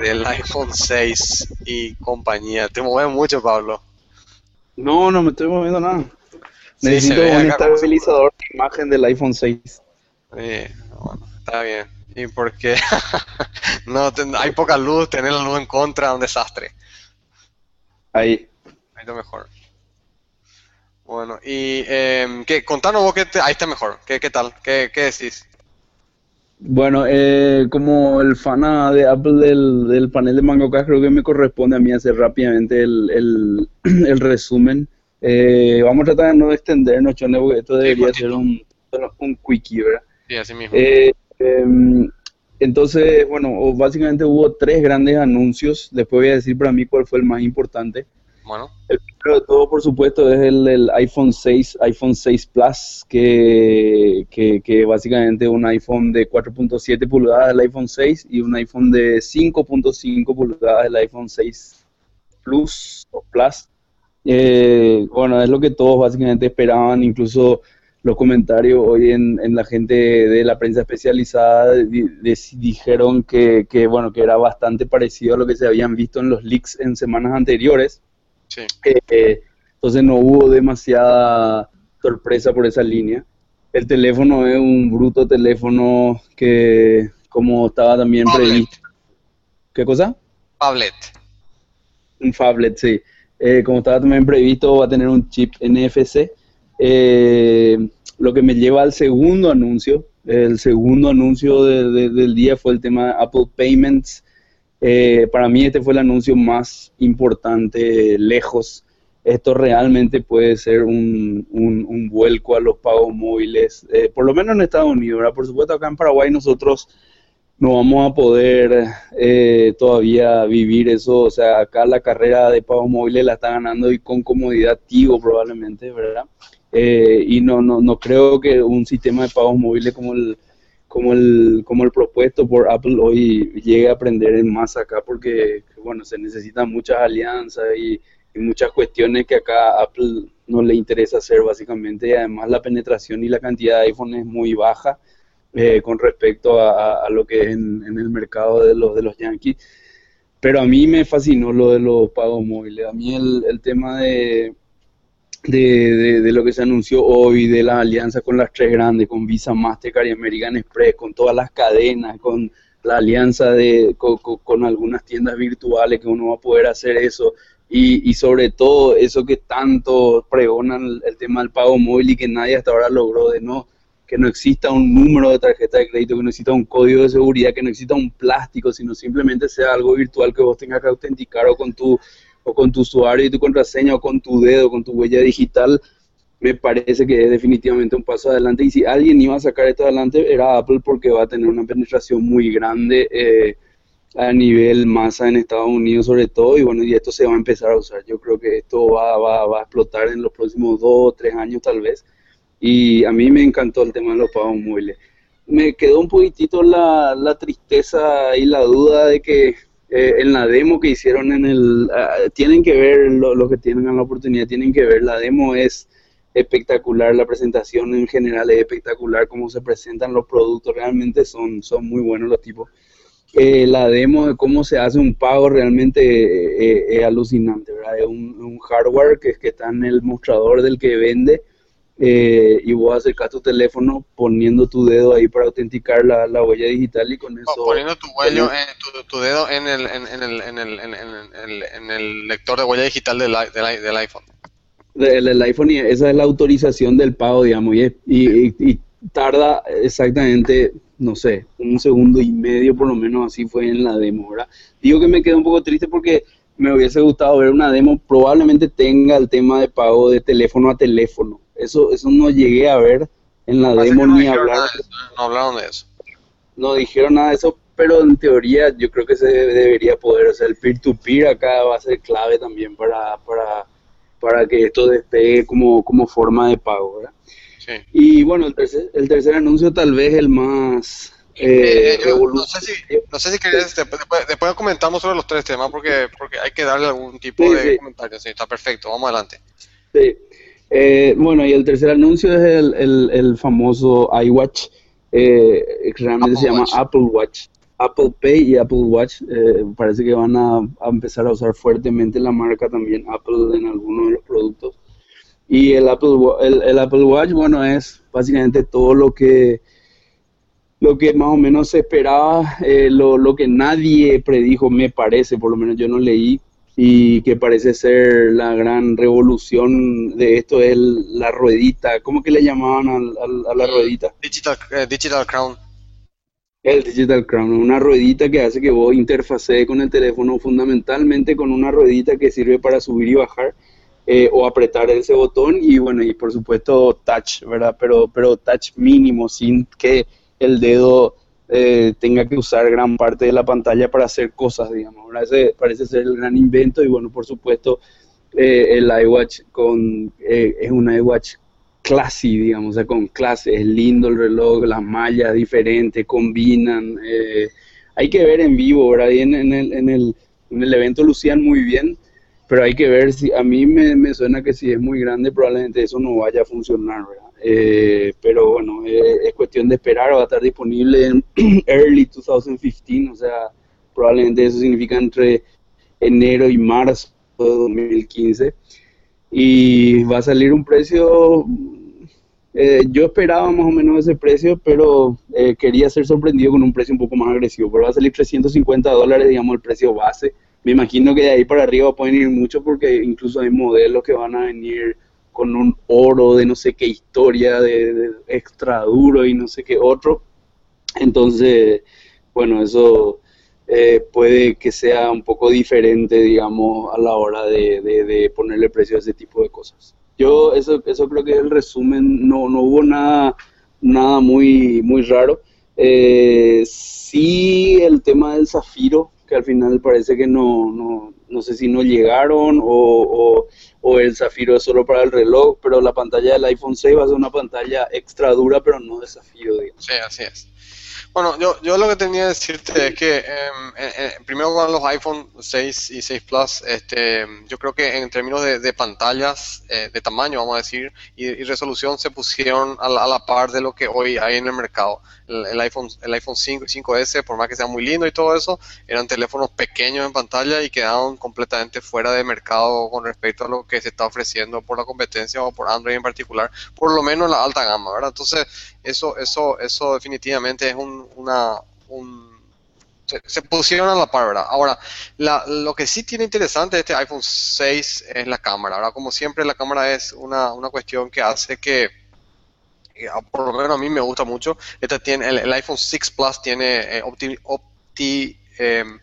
del iPhone 6 y compañía. Te mueves mucho, Pablo. No, no me estoy moviendo nada. Sí, Necesito un como- estabilizador de imagen del iPhone 6. Eh, bueno, está bien. ¿Y por qué? no, ten- hay poca luz, tener la luz en contra, un desastre. Ahí. Ahí está mejor. Bueno, y eh, ¿qué? contanos vos que te- ahí está mejor. ¿Qué, qué tal? ¿Qué, qué decís? Bueno, eh, como el fana de Apple del, del panel de MangoCast, creo que me corresponde a mí hacer rápidamente el, el, el resumen. Eh, vamos a tratar de no extendernos, Chone, porque esto debería ser un, un quickie, ¿verdad? Sí, así mismo. Eh, em, entonces, bueno, básicamente hubo tres grandes anuncios. Después voy a decir para mí cuál fue el más importante. Bueno, El primero de todo, por supuesto, es el, el iPhone 6, iPhone 6 Plus, que, que, que básicamente un iPhone de 4.7 pulgadas del iPhone 6 y un iPhone de 5.5 pulgadas del iPhone 6 Plus o Plus. Eh, bueno, es lo que todos básicamente esperaban, incluso los comentarios hoy en, en la gente de la prensa especializada di- di- dijeron que, que, bueno, que era bastante parecido a lo que se habían visto en los leaks en semanas anteriores. Sí. Eh, entonces no hubo demasiada sorpresa por esa línea. El teléfono es un bruto teléfono que, como estaba también previsto. ¿Qué cosa? Pablet. Un phablet, sí. Eh, como estaba también previsto, va a tener un chip NFC. Eh, lo que me lleva al segundo anuncio. El segundo anuncio de- de- del día fue el tema de Apple Payments. Eh, para mí este fue el anuncio más importante lejos. Esto realmente puede ser un, un- vuelco a los pagos móviles, eh, por lo menos en Estados Unidos. ¿verdad? Por supuesto, acá en Paraguay nosotros no vamos a poder eh, todavía vivir eso. O sea, acá la carrera de pagos móviles la está ganando y con comodidad Tigo probablemente, ¿verdad? Eh, y no, no, no creo que un sistema de pagos móviles como el, como el, como el propuesto por Apple hoy llegue a aprender en masa acá porque, bueno, se necesitan muchas alianzas y, muchas cuestiones que acá Apple no le interesa hacer básicamente y además la penetración y la cantidad de iPhone es muy baja eh, con respecto a, lo que es en, el mercado de los, de los Yankees. Pero a mí me fascinó lo de los pagos móviles. A mí el tema de, de, de- de lo que se anunció hoy, de la alianza con las tres grandes, con Visa, Mastercard y American Express, con todas las cadenas, con la alianza de, con, con- algunas tiendas virtuales que uno va a poder hacer eso. Y, y sobre todo eso que tanto pregonan el, el tema del pago móvil y que nadie hasta ahora logró de no que no exista un número de tarjeta de crédito, que no exista un código de seguridad, que no exista un plástico, sino simplemente sea algo virtual que vos tengas que autenticar o con tu o con tu usuario y tu contraseña o con tu dedo, con tu huella digital, me parece que es definitivamente un paso adelante. Y si alguien iba a sacar esto adelante era Apple porque va a tener una penetración muy grande eh, a nivel masa en Estados Unidos sobre todo y bueno, y esto se va a empezar a usar. Yo creo que esto va, va, va a explotar en los próximos dos o tres años tal vez y a mí me encantó el tema de los pagos móviles. Me quedó un poquitito la, la tristeza y la duda de que eh, en la demo que hicieron en el... ah, tienen que ver, lo- los que tienen la oportunidad, tienen que ver, la demo es espectacular, la presentación en general es espectacular, cómo se presentan los productos, realmente son, son muy buenos los tipos. Eh, la demo de cómo se hace un pago realmente eh, eh, es alucinante, ¿verdad? Es un, un hardware que, que está en el mostrador del que vende eh, y vos acercas tu teléfono poniendo tu dedo ahí para autenticar la, la huella digital y con eso... Poniendo tu, huello, eh, tu, tu dedo en el, en, en el, en, el, en, el, en el lector de huella digital del, del, iPhone. del, del iPhone y esa es la autorización del pago, digamos, y, y- y tarda exactamente, no sé, un segundo y medio por lo menos, así fue en la demo, ¿verdad? Digo que me quedé un poco triste porque me hubiese gustado ver una demo, probablemente tenga el tema de pago de teléfono a teléfono, eso, eso no llegué a ver en la Parece demo no ni hablar, de eso, ¿eh? No hablaron de eso. no dijeron nada de eso, pero en teoría yo creo que se debería poder, o sea, el peer-to-peer acá va a ser clave también para, para, para que esto despegue como, como forma de pago, ¿verdad? Sí. Y bueno, el tercer, el tercer anuncio tal vez el más... Eh, eh, no sé si, no sé si querés, después, después, comentamos sobre los tres temas porque, porque hay que darle algún tipo de comentario. Sí, está perfecto, vamos adelante. Sí. Eh, bueno, y el tercer anuncio es el, el, el famoso iWatch, eh, que realmente se llama Apple Watch. Apple Pay y Apple Watch eh, parece que van a, empezar a usar fuertemente la marca también Apple en algunos de los productos. Y el Apple, el, el Apple Watch, bueno, es básicamente todo lo que lo que más o menos se esperaba, eh, lo, lo, que nadie predijo, me parece, por lo menos yo no leí, y que parece ser la gran revolución de esto es la ruedita. ¿Cómo que le llamaban a, la ruedita? Digital, eh, digital Crown. El Digital Crown, una ruedita que hace que vos interfacee con el teléfono fundamentalmente con una ruedita que sirve para subir y bajar eh, o apretar ese botón y bueno, y por supuesto touch, ¿verdad? Pero, pero touch mínimo, sin que el dedo eh, tenga que usar gran parte de la pantalla para hacer cosas, digamos. Ese parece ser el gran invento y bueno, por supuesto, eh, el iWatch con, eh, es un iWatch classy, digamos, o sea, con clase, es lindo el reloj, las mallas diferentes, combinan. hay que ver en vivo, ¿verdad? Y en, el, en, el, en el evento lucían muy bien, pero hay que ver si, a mí me, me suena que si es muy grande, probablemente eso no vaya a funcionar, ¿verdad? Eh, pero bueno, eh, es cuestión de esperar, va a estar disponible en early 2015, o sea, probablemente eso significa entre enero y marzo de 2015. Y va a salir un precio, eh, yo esperaba más o menos ese precio, pero quería ser sorprendido con un precio un poco más agresivo, pero va a salir 350 dólares, digamos, el precio base. Me imagino que de ahí para arriba pueden ir mucho porque incluso hay modelos que van a venir con un oro de no sé qué historia, de, extra duro y no sé qué otro. Entonces, bueno, eso eh, puede que sea un poco diferente, digamos, a la hora de, ponerle precio a ese tipo de cosas. Yo, eso, eso creo que es el resumen, no, no hubo nada, nada muy, muy raro. Eh, sí, el tema del zafiro, que al final parece que no, no, no sé si no llegaron o, o, el Zafiro es solo para el reloj, pero la pantalla del iPhone 6 va a ser una pantalla extra dura, pero no de Zafiro. Sí, así es. Bueno, yo, yo lo que tenía que decirte es que em, eh, eh, primero con los iPhone 6 y 6 Plus, este, yo creo que en términos de, pantallas, eh, de tamaño, vamos a decir, y, resolución se pusieron a la, par de lo que hoy hay en el mercado. El, iPhone el iPhone 5 y 5S, por más que sea muy lindo y todo eso, eran teléfonos pequeños en pantalla y quedaron completamente fuera de mercado con respecto a lo que se está ofreciendo por la competencia o por Android en particular, por lo menos en la alta gama, ¿verdad? Entonces, eso, eso, eso definitivamente es un, una, un, se, pusieron a la par, ¿verdad? Ahora, la, lo que sí tiene interesante este iPhone 6 es la cámara, ¿verdad? Como siempre, la cámara es una, una cuestión que hace que, por lo menos a mí me gusta mucho, este tiene, el, iPhone 6 Plus tiene eh, opti, em,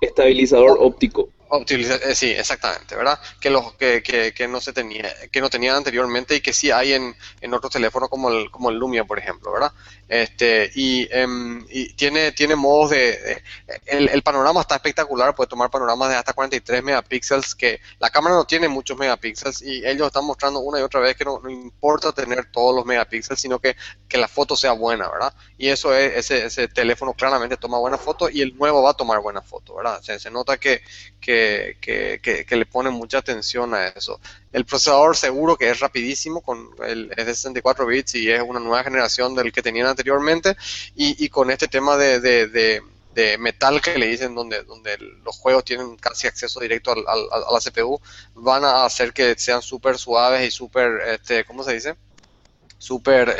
estabilizador óptico. Eh, sí, exactamente, ¿verdad? Que, los, que, que, que, no se tenía, que no tenía anteriormente y que sí hay en, en otros teléfonos como el, como el Lumia, por ejemplo, ¿verdad? Este, y, em, y tiene, tiene modos de, el, el, panorama está espectacular, puede tomar panoramas de hasta 43 megapíxeles, que la cámara no tiene muchos megapíxeles y ellos están mostrando una y otra vez que no, no importa tener todos los megapíxeles, sino que, que la foto sea buena, ¿verdad? Y eso es, ese, ese teléfono claramente toma buena foto y el nuevo va a tomar buena foto, ¿verdad? Se, se nota que, que que, le pone mucha atención a eso. El procesador seguro que es rapidísimo, con el, es de 64 bits y es una nueva generación del que tenían anteriormente, y, con este tema de, metal que le dicen donde, donde los juegos tienen casi acceso directo al, a la CPU, van a hacer que sean súper suaves y súper, este, ¿cómo se dice? súper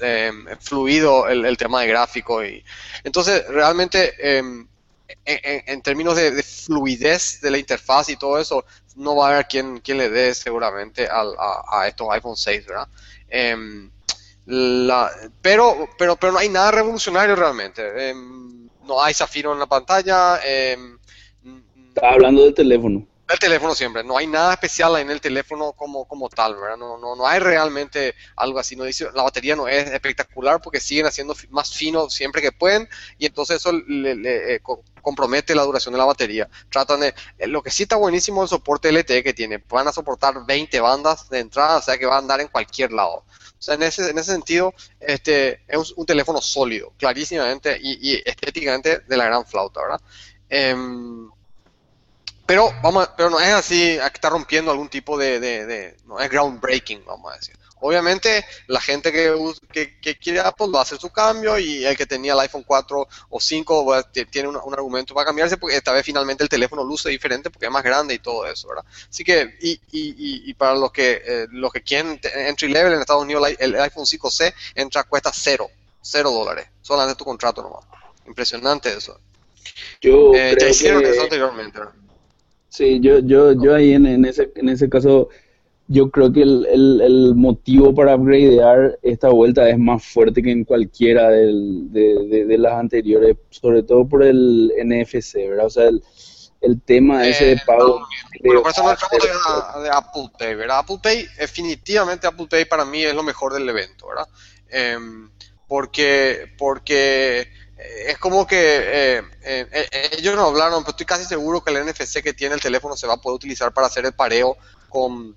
em, fluido el, tema de gráfico y entonces realmente em, en, términos de, fluidez de la interfaz y todo eso, no va a haber quien, quien le dé seguramente a, estos iPhone 6, ¿verdad? Em, pero, pero, pero no hay nada revolucionario realmente. Em, no hay zafiro en la pantalla. Eh, Estaba hablando del teléfono. El teléfono siempre. No hay nada especial en el teléfono como, como tal, ¿verdad? No, no, no hay realmente algo así. No dice, la batería no es espectacular porque siguen haciendo más fino siempre que pueden y entonces eso le, eh, compromete la duración de la batería. Tratan de, eh, lo que sí está buenísimo es el soporte LTE que tiene. Van a soportar 20 bandas de entrada, o sea que va a andar en cualquier lado. O sea, en ese, en ese sentido, este, es un, teléfono sólido, clarísimamente y, estéticamente de la gran flauta, ¿verdad? Em, pero, vamos, pero no es así, que está rompiendo algún tipo de, de, no es groundbreaking, vamos a decir. Obviamente, la gente que, que, quiere Apple va a hacer su cambio y el que tenía el iPhone 4 o 5 tiene un, argumento para cambiarse porque esta vez finalmente el teléfono luce diferente porque es más grande y todo eso, ¿verdad? Así que, y, y, y para los que, eh, los que quieren entry level en Estados Unidos, el, iPhone 5C entra, cuesta cero, cero dólares, solamente tu contrato nomás. Impresionante eso. Yo eh, ya hicieron eso anteriormente, ¿verdad? Sí, yo, yo, yo ahí en, en, ese, en ese caso, yo creo que el, el, motivo para upgradear esta vuelta es más fuerte que en cualquiera del, de, de, las anteriores, sobre todo por el NFC, ¿verdad? O sea, el, el tema ese de eh, pago. bueno, por eso no de, de, Apple Pay, ¿verdad? Apple Pay, definitivamente Apple Pay para mí es lo mejor del evento, ¿verdad? Em, porque, porque es como que eh, eh, eh, ellos no hablaron, pero estoy casi seguro que el NFC que tiene el teléfono se va a poder utilizar para hacer el pareo con,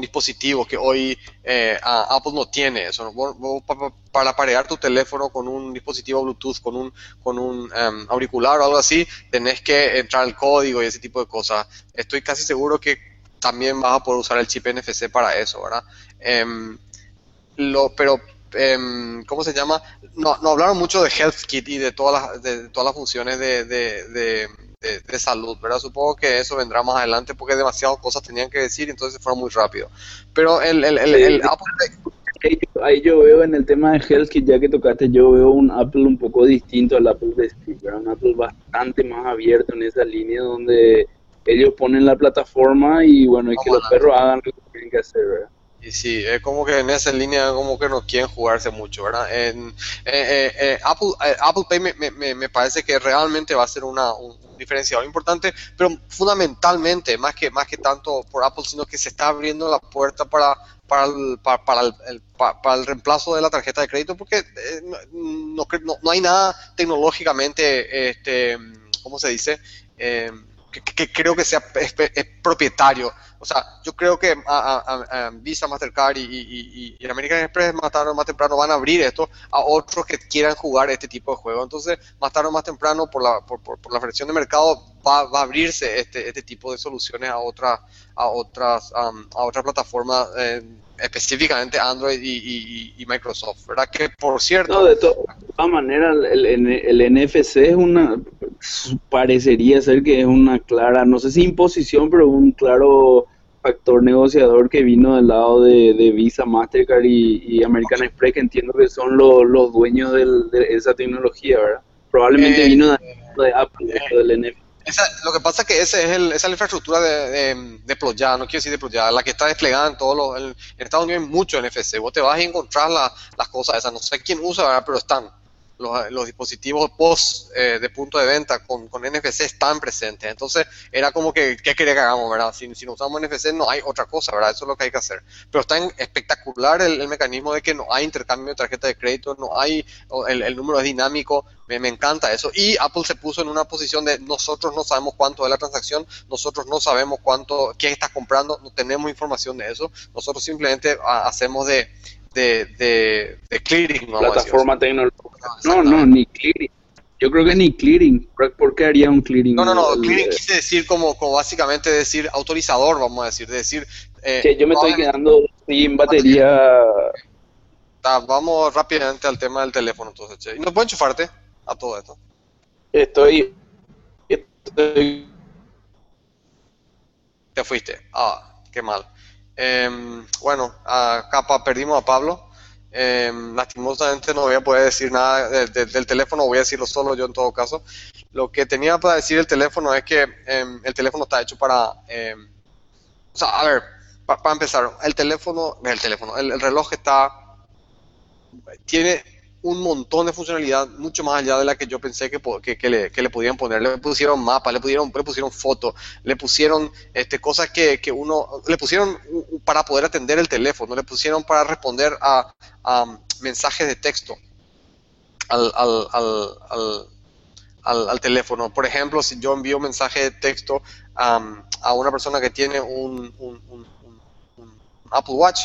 dispositivos que hoy Apple no tiene eso. para parear tu teléfono con un dispositivo Bluetooth, con un, con un em, auricular o algo así, tenés que entrar al código y ese tipo de cosas. Estoy casi seguro que también vas a poder usar el chip NFC para eso, ¿verdad? Em, lo, pero Em, ¿cómo se llama? No, no hablaron mucho de HealthKit y de todas las, de todas las funciones de, de, de, salud, ¿verdad? Supongo que eso vendrá más adelante porque demasiadas cosas tenían que decir y entonces fueron muy rápido. Pero el, el, el, Apple Ahí yo veo en el tema de HealthKit, ya que tocaste, yo veo un Apple un poco distinto al Apple de Steve, un Apple bastante más abierto en esa línea donde ellos ponen la plataforma y bueno, y que los perros hagan lo que tienen que hacer, ¿verdad? Y sí, es como que en esa línea como que no quieren jugarse mucho, ¿verdad? En, eh, eh, eh, Apple, Apple Pay me, me, me, parece que realmente va a ser una, un, diferenciador importante, pero fundamentalmente, más que, más que tanto por Apple, sino que se está abriendo la puerta para, para, el, para, el, para, el reemplazo de la tarjeta de crédito, porque no, no, hay nada tecnológicamente, este, ¿cómo se dice? Que, creo que sea es propietario o sea, yo creo que a, Visa, Mastercard y, American Express más tarde o más temprano van a abrir esto a otros que quieran jugar este tipo de juego. Entonces, más tarde o más temprano, por la, por, por, la versión de mercado, va, va, a abrirse este, este tipo de soluciones a, otra, a otras a otras plataformas. Eh, específicamente Android y, Microsoft, ¿verdad? Que por cierto... de, todas maneras, el, el, NFC es una, parecería ser que es una clara, no sé si imposición, pero un claro factor negociador que vino del lado de, Visa, Mastercard y, American Express, que entiendo que son los, dueños de esa tecnología, ¿verdad? Probablemente eh, vino de, Apple, del NFC lo que pasa es que ese es el, esa es la infraestructura de, de, no quiero decir deployada, la que está desplegada en todos los. En, Estados Unidos hay mucho NFC. Vos te vas a encontrar las cosas esas. No sé quién usa, pero están los, dispositivos post eh, de punto de venta con, con, NFC están presentes. Entonces, era como que, ¿qué quería que hagamos, verdad? Si, si no usamos NFC, no hay otra cosa, ¿verdad? Eso es lo que hay que hacer. Pero está espectacular el, mecanismo de que no hay intercambio de tarjeta de crédito, no hay, el, número es dinámico, me, me, encanta eso. Y Apple se puso en una posición de nosotros no sabemos cuánto es la transacción, nosotros no sabemos cuánto, quién está comprando, no tenemos información de eso, nosotros simplemente ah, hacemos de de, de, clearing. Plataforma tecnológica. No, no, ni clearing. Yo creo que ni clearing. ¿Por qué haría un clearing? No, no, no. clearing quise decir como, como básicamente decir autorizador, vamos a decir. decir eh, que yo me estoy quedando sin batería. vamos rápidamente al tema del teléfono, entonces. Che. ¿Y no puedo enchufarte a todo esto? Estoy. Estoy. Te fuiste. Ah, qué mal. Em, bueno, acá perdimos a Pablo. Em, lastimosamente no voy a poder decir nada del teléfono, voy a decirlo solo yo en todo caso. Lo que tenía para decir el teléfono es que em, el teléfono está hecho para... o sea, a ver, para empezar, el teléfono, el teléfono, el, reloj está... Tiene un montón de funcionalidad, mucho más allá de la que yo pensé que, que, le, que le, podían poner. Le pusieron mapas, le pusieron, le pusieron fotos, le pusieron este, cosas que, uno, le pusieron para poder atender el teléfono, le pusieron para responder a, mensajes de texto al, al, al, al, teléfono. Por ejemplo, si yo envío un mensaje de texto a una persona que tiene un, Apple Watch,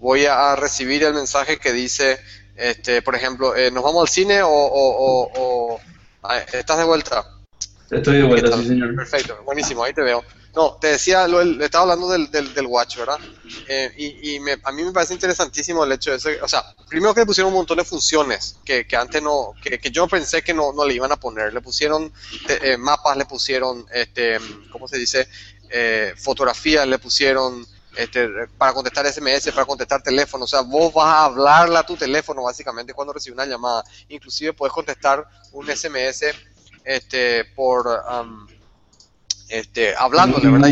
voy a recibir el mensaje que dice, este, por ejemplo, eh, ¿nos vamos al cine o, o, ah, estás de vuelta? Estoy de vuelta, sí, señor. Perfecto, buenísimo, ahí te veo. No, te decía, lo, le estaba hablando del, del, watch, ¿verdad? Eh, y y me, a mí me parece interesantísimo el hecho de eso. O sea, primero que le pusieron un montón de funciones que, que antes no, que, que, yo pensé que no, no, le iban a poner. Le pusieron eh, mapas, le pusieron, este, ¿cómo se dice? Eh, fotografías, le pusieron este, para contestar SMS, para contestar teléfono. O sea, vos vas a hablarle a tu teléfono básicamente cuando recibes una llamada. Inclusive puedes contestar un SMS este, por... Um, este, hablándole, ¿verdad?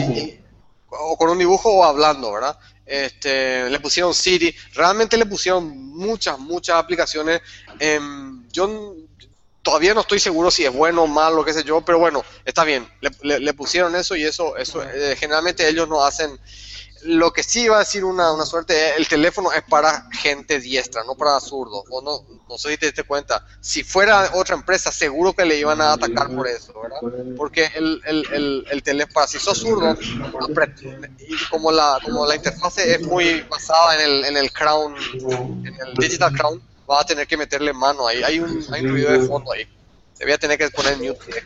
o con un dibujo o hablando, ¿verdad? Este, le pusieron Siri, realmente le pusieron muchas, muchas aplicaciones. Em, yo todavía no estoy seguro si es bueno o malo, qué sé yo, pero bueno, está bien, le, pusieron eso y eso, eso eh, generalmente ellos no hacen lo que sí iba a decir una, una suerte, el teléfono es para gente diestra, no para zurdos. O no, no sé si te diste cuenta. Si fuera otra empresa, seguro que le iban a atacar por eso, ¿verdad? Porque el, el, el, el teléfono, para si sos zurdo, y como la, como la interfase es muy basada en el, en el Crown, en el Digital Crown, va a tener que meterle mano ahí. Hay un, hay un ruido de fondo ahí. Se voy a tener que poner mute.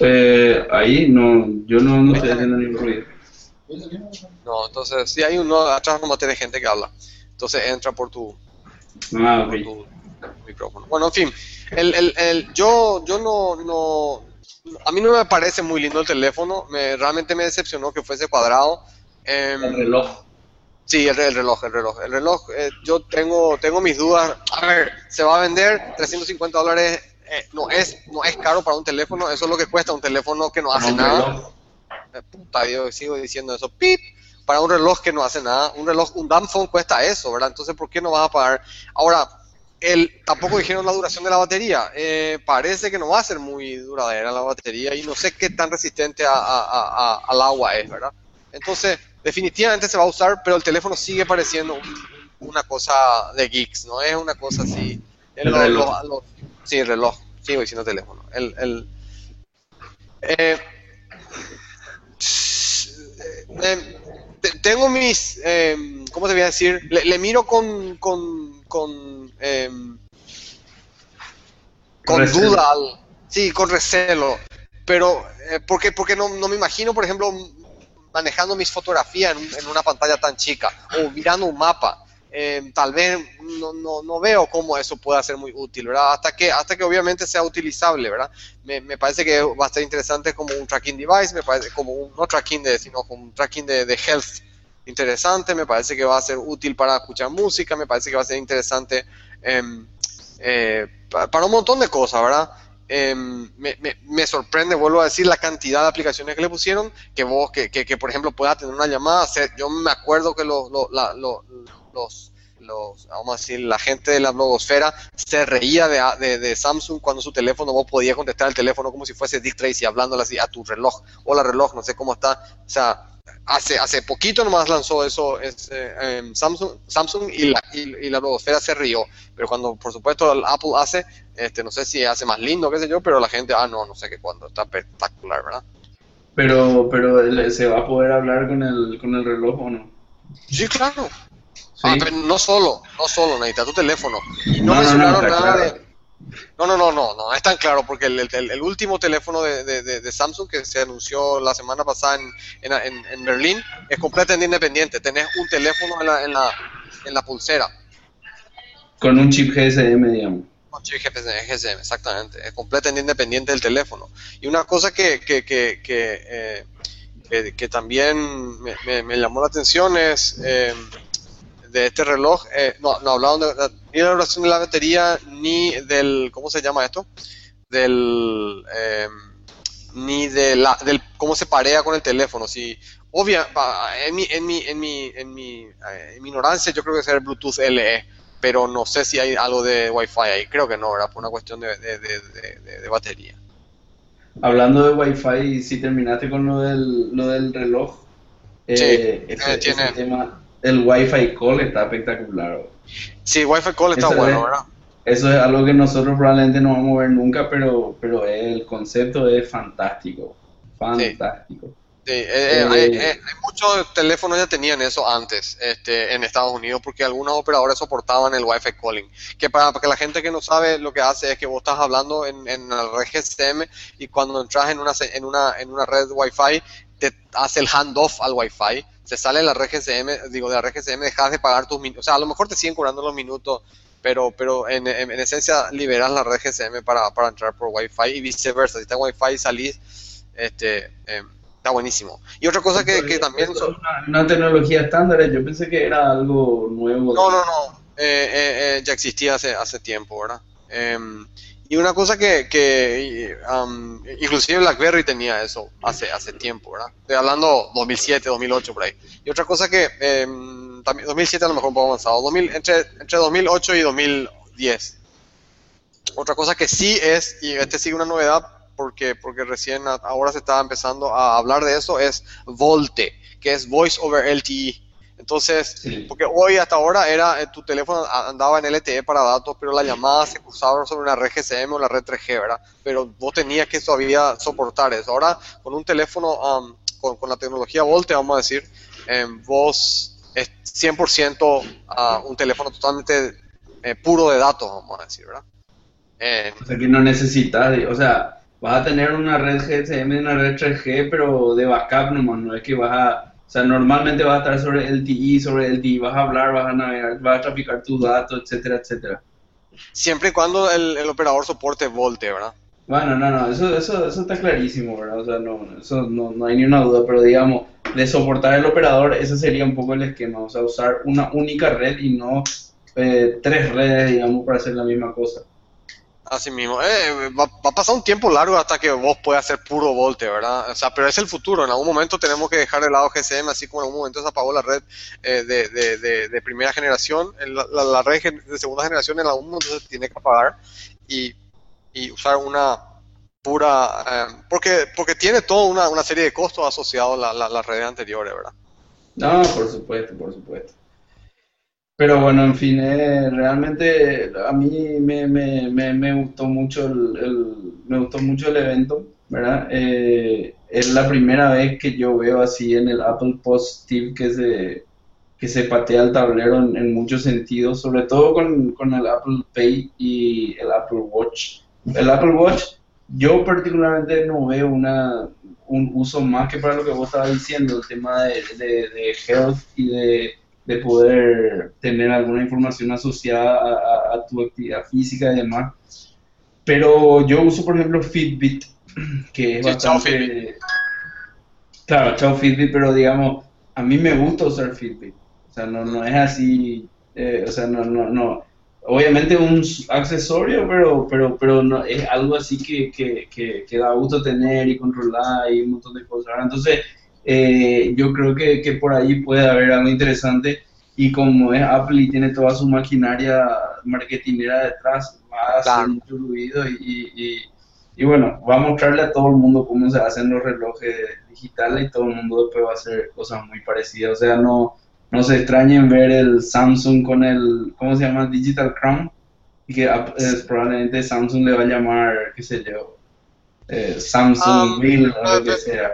Eh, ahí no, yo no, no estoy haciendo ningún ruido. No, entonces, si hay uno, atrás no tiene gente que habla. Entonces entra por tu, ah, micrófono. Bueno, en fin, el, el, el, yo, yo no, no, a mí no me parece muy lindo el teléfono, me, realmente me decepcionó que fuese cuadrado. Em, el reloj. Sí, el, reloj, el reloj. El reloj, eh, yo tengo, tengo mis dudas. A ver, se va a vender 350 dólares, eh, no, es, no es caro para un teléfono, eso es lo que cuesta un teléfono que no hace nada. Eh, puta, yo sigo diciendo eso, pip, para un reloj que no hace nada, un reloj, un dumb phone cuesta eso, ¿verdad? Entonces, ¿por qué no vas a pagar? Ahora, el, tampoco dijeron la duración de la batería, eh, parece que no va a ser muy duradera la batería y no sé qué tan resistente a, al agua es, ¿verdad? Entonces, definitivamente se va a usar, pero el teléfono sigue pareciendo una cosa de geeks, no es una cosa así. El, reloj. sí, el reloj, sigo diciendo teléfono. El, el, eh, eh, tengo mis, eh, ¿cómo te voy a decir? Le, miro con, con, con, em, con duda, sí, con recelo, pero eh, porque, porque no, no me imagino, por ejemplo, manejando mis fotografías en, en, una pantalla tan chica o mirando un mapa. Em, tal vez no, no, no, veo cómo eso pueda ser muy útil, ¿verdad? Hasta que, hasta que obviamente sea utilizable, ¿verdad? Me, me parece que va a ser interesante como un tracking device, me parece como un, no tracking de, sino como un tracking de, health interesante, me parece que va a ser útil para escuchar música, me parece que va a ser interesante em, eh, para un montón de cosas, ¿verdad? Em, me, me, me, sorprende, vuelvo a decir, la cantidad de aplicaciones que le pusieron, que vos, que, que, que por ejemplo, pueda tener una llamada, yo me acuerdo que lo, lo, los, los, vamos a decir, la gente de la blogosfera se reía de, de, de, Samsung cuando su teléfono, vos podías contestar el teléfono como si fuese Dick Tracy hablándole así a tu reloj, hola reloj, no sé cómo está, o sea, hace, hace poquito nomás lanzó eso eh, Samsung, Samsung y la, y, la blogosfera se rió, pero cuando por supuesto Apple hace, este, no sé si hace más lindo, qué sé yo, pero la gente, ah, no, no sé qué cuándo, está espectacular, ¿verdad? Pero, pero ¿se va a poder hablar con el, con el reloj o no? Sí, claro, Ah, no solo, no solo, necesitas tu teléfono. no, mencionaron nada de... No, no, no, no, no, es tan claro, porque el, el, último teléfono de, de, de, Samsung que se anunció la semana pasada en, en, en, Berlín es completamente independiente. Tenés un teléfono en la, en la, en la pulsera. Con un chip GSM, digamos. Con chip GSM, exactamente. Es completamente independiente del teléfono. Y una cosa que, que, que, que, eh, que también me, me, llamó la atención es... Eh, de este reloj, eh, no, no hablaban de, ni de la duración de la batería, ni del, ¿cómo se llama esto? Del, eh, ni de la, del cómo se parea con el teléfono. Si, obvia, en mi, en mi, en mi, en mi, eh, ignorancia, yo creo que es el Bluetooth LE. pero no sé si hay algo de Wi-Fi ahí, creo que no, ¿verdad? Por una cuestión de, de, batería. Hablando de Wi-Fi, si terminaste con lo del, lo del reloj, eh, ese, tiene... tema, el Wi-Fi call está espectacular. Sí, Wi-Fi call está bueno, ¿verdad? Eso es algo que nosotros probablemente no vamos a ver nunca, pero, pero el concepto es fantástico. Fantástico. Sí, eh, eh, hay, hay, muchos teléfonos ya tenían eso antes este, en Estados Unidos porque algunos operadores soportaban el Wi-Fi calling. Que para, que la gente que no sabe lo que hace es que vos estás hablando en, en la red GSM y cuando entras en una, en una, en una red Wi-Fi te hace el handoff al Wi-Fi. Se sale la red GSM, digo, de la red GSM dejas de pagar tus minutos. O sea, a lo mejor te siguen cobrando los minutos pero, pero en, en, esencia liberas la red GSM para, para entrar por Wi-Fi y viceversa. Si está Wi-Fi y salís, este, eh, Está buenísimo. Y otra cosa que, que también... Es una, tecnología estándar, yo pensé que era algo nuevo. No, no, no. Eh, eh, eh, ya existía hace, hace tiempo, ¿verdad? Y una cosa que, que um, inclusive BlackBerry tenía eso hace, hace tiempo, ¿verdad? Estoy hablando 2007, 2008 por ahí. Y otra cosa que em, también 2007 a lo mejor un poco avanzado, 2000, entre, entre 2008 y 2010. Otra cosa que sí es, y este sigue una novedad, porque, porque recién ahora se estaba empezando a hablar de eso, es Volte, que es Voice over LTE. Entonces, porque hoy hasta ahora era eh, tu teléfono andaba en LTE para datos, pero la llamada se cruzaba sobre una red GSM o la red 3G, ¿verdad? Pero vos tenías que todavía soportar eso. Ahora, con un teléfono, um, con, la tecnología Volte, vamos a decir, em, vos es 100% ah, un teléfono totalmente eh, puro de datos, vamos a decir, ¿verdad? o sea, que no necesitas, o sea, vas a tener una red GSM y una red 3G, pero de backup nomás, no es que vas a... O sea, normalmente vas a estar sobre LTE, sobre LTE, vas a hablar, vas a navegar, vas a traficar tus datos, etcétera, etcétera. Siempre y cuando el, operador soporte Volte, ¿verdad? Bueno, no, no, eso, eso, eso está clarísimo, ¿verdad? O sea, no, eso no, no hay ni una duda, pero digamos, de soportar el operador, ese sería un poco el esquema, o sea, usar una única red y no eh, tres redes, digamos, para hacer la misma cosa. Así mismo. Eh, va, a pasar un tiempo largo hasta que vos puedas hacer puro volte, ¿verdad? O sea, pero es el futuro. En algún momento tenemos que dejar de lado GSM, así como en algún momento se apagó la red eh, de, primera generación. La, la, red de segunda generación en algún momento se tiene que apagar y, y usar una pura... Eh, porque porque tiene toda una, serie de costos asociados a las redes anteriores, ¿verdad? No, por supuesto, por supuesto. Pero bueno, en fin, eh, realmente a mí me, me, me, gustó mucho el, me gustó mucho el evento, ¿verdad? Eh, es la primera vez que yo veo así en el Apple Positive que se, que se patea el tablero en, muchos sentidos, sobre todo con, con, el Apple Pay y el Apple Watch. El Apple Watch, yo particularmente no veo una, un uso más que para lo que vos estabas diciendo, el tema de, de, de health y de de poder tener alguna información asociada a, tu actividad física y demás. Pero yo uso, por ejemplo, Fitbit, que es bastante... Claro, chao Fitbit, pero digamos, a mí me gusta usar Fitbit. O sea, no, no es así, eh, o sea, no, no, no. Obviamente un accesorio, pero, pero, pero no, es algo así que, que, que, que da gusto tener y controlar y un montón de cosas. Entonces, eh, yo creo que, que, por ahí puede haber algo interesante y como es Apple y tiene toda su maquinaria marketingera detrás, va a hacer mucho ruido y, y, bueno, va a mostrarle a todo el mundo cómo se hacen los relojes digitales y todo el mundo después va a hacer cosas muy parecidas. O sea, no, no se extrañen ver el Samsung con el, ¿cómo se llama? Digital Crown y que probablemente Samsung le va a llamar, qué sé yo, eh, Samsung, Bill, ah, lo que sea.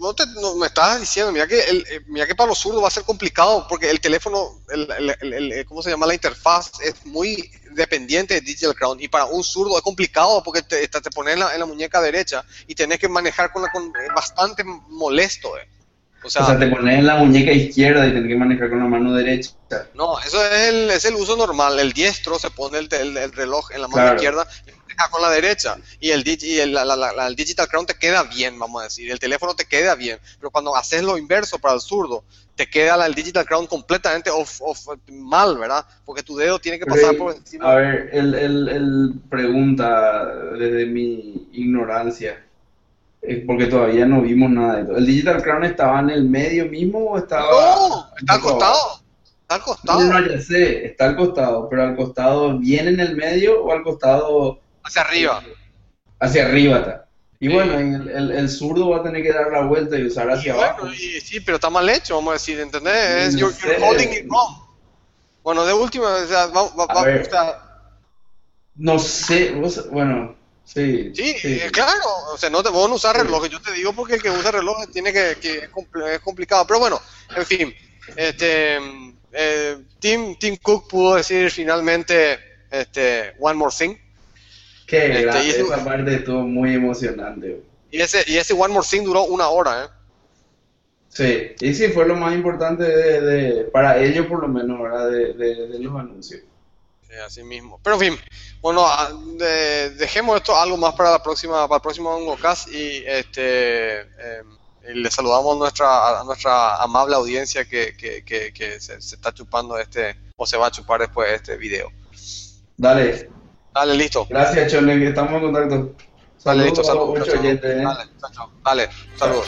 No, te, me estabas diciendo, mira que, el, eh, mira que para los zurdos va a ser complicado porque el teléfono, el, el, ¿cómo se llama? La interfaz es muy dependiente de Digital Crown y para un zurdo es complicado porque te, te pones en la, muñeca derecha y tenés que manejar con, la, con bastante molesto. Eh. O sea, te pones en la muñeca izquierda y tenés que manejar con la mano derecha. No, eso es el, es el uso normal. El diestro se pone el, el, reloj en la mano izquierda con la derecha y el, y el, la, Digital Crown te queda bien, vamos a decir, el teléfono te queda bien, pero cuando haces lo inverso para el zurdo, te queda el Digital Crown completamente off, mal, ¿verdad? Porque tu dedo tiene que pasar por encima. A ver, él, pregunta desde mi ignorancia, porque todavía no vimos nada de eso. ¿El Digital Crown estaba en el medio mismo o estaba.? No, está acostado. Está al costado. No, no, ya sé, está al costado, pero al costado, ¿bien en el medio o al costado Hacia arriba. hacia arriba está? Y Sí. bueno, el, el- el zurdo va a tener que dar la vuelta y usar hacia Y abajo. bueno, y sí, pero está mal hecho, vamos a decir, ¿entendés? Es, No you're, holding it wrong. Bueno, de última, o sea, va, va- A va- ver. o sea, No sé, vos- bueno, sí. sí, eh, claro, o sea, no te vos no usar reloj, yo te digo porque el que usa reloj tiene que, es complicado, pero bueno, en fin, este, eh, Tim, Tim Cook pudo decir finalmente, este, one more thing, Qué Este, y ese- esa parte estuvo muy emocionante. y ese, y ese one more thing duró una hora, ¿eh? Sí, y sí, fue lo más importante de, de- para ellos por lo menos, ¿verdad? De, de- de los anuncios. Sí, así mismo. Pero en fin, bueno, a- de- dejemos esto algo más para la próxima, para el próximo OngoCast y este eh, y le saludamos a nuestra, a nuestra amable audiencia que, que, que, que se, se está chupando este, o se va a chupar después de este video. Dale, Dale, listo. gracias Chone, estamos en contacto. Dale, listo, Saludos ¿eh? Dale, saludos.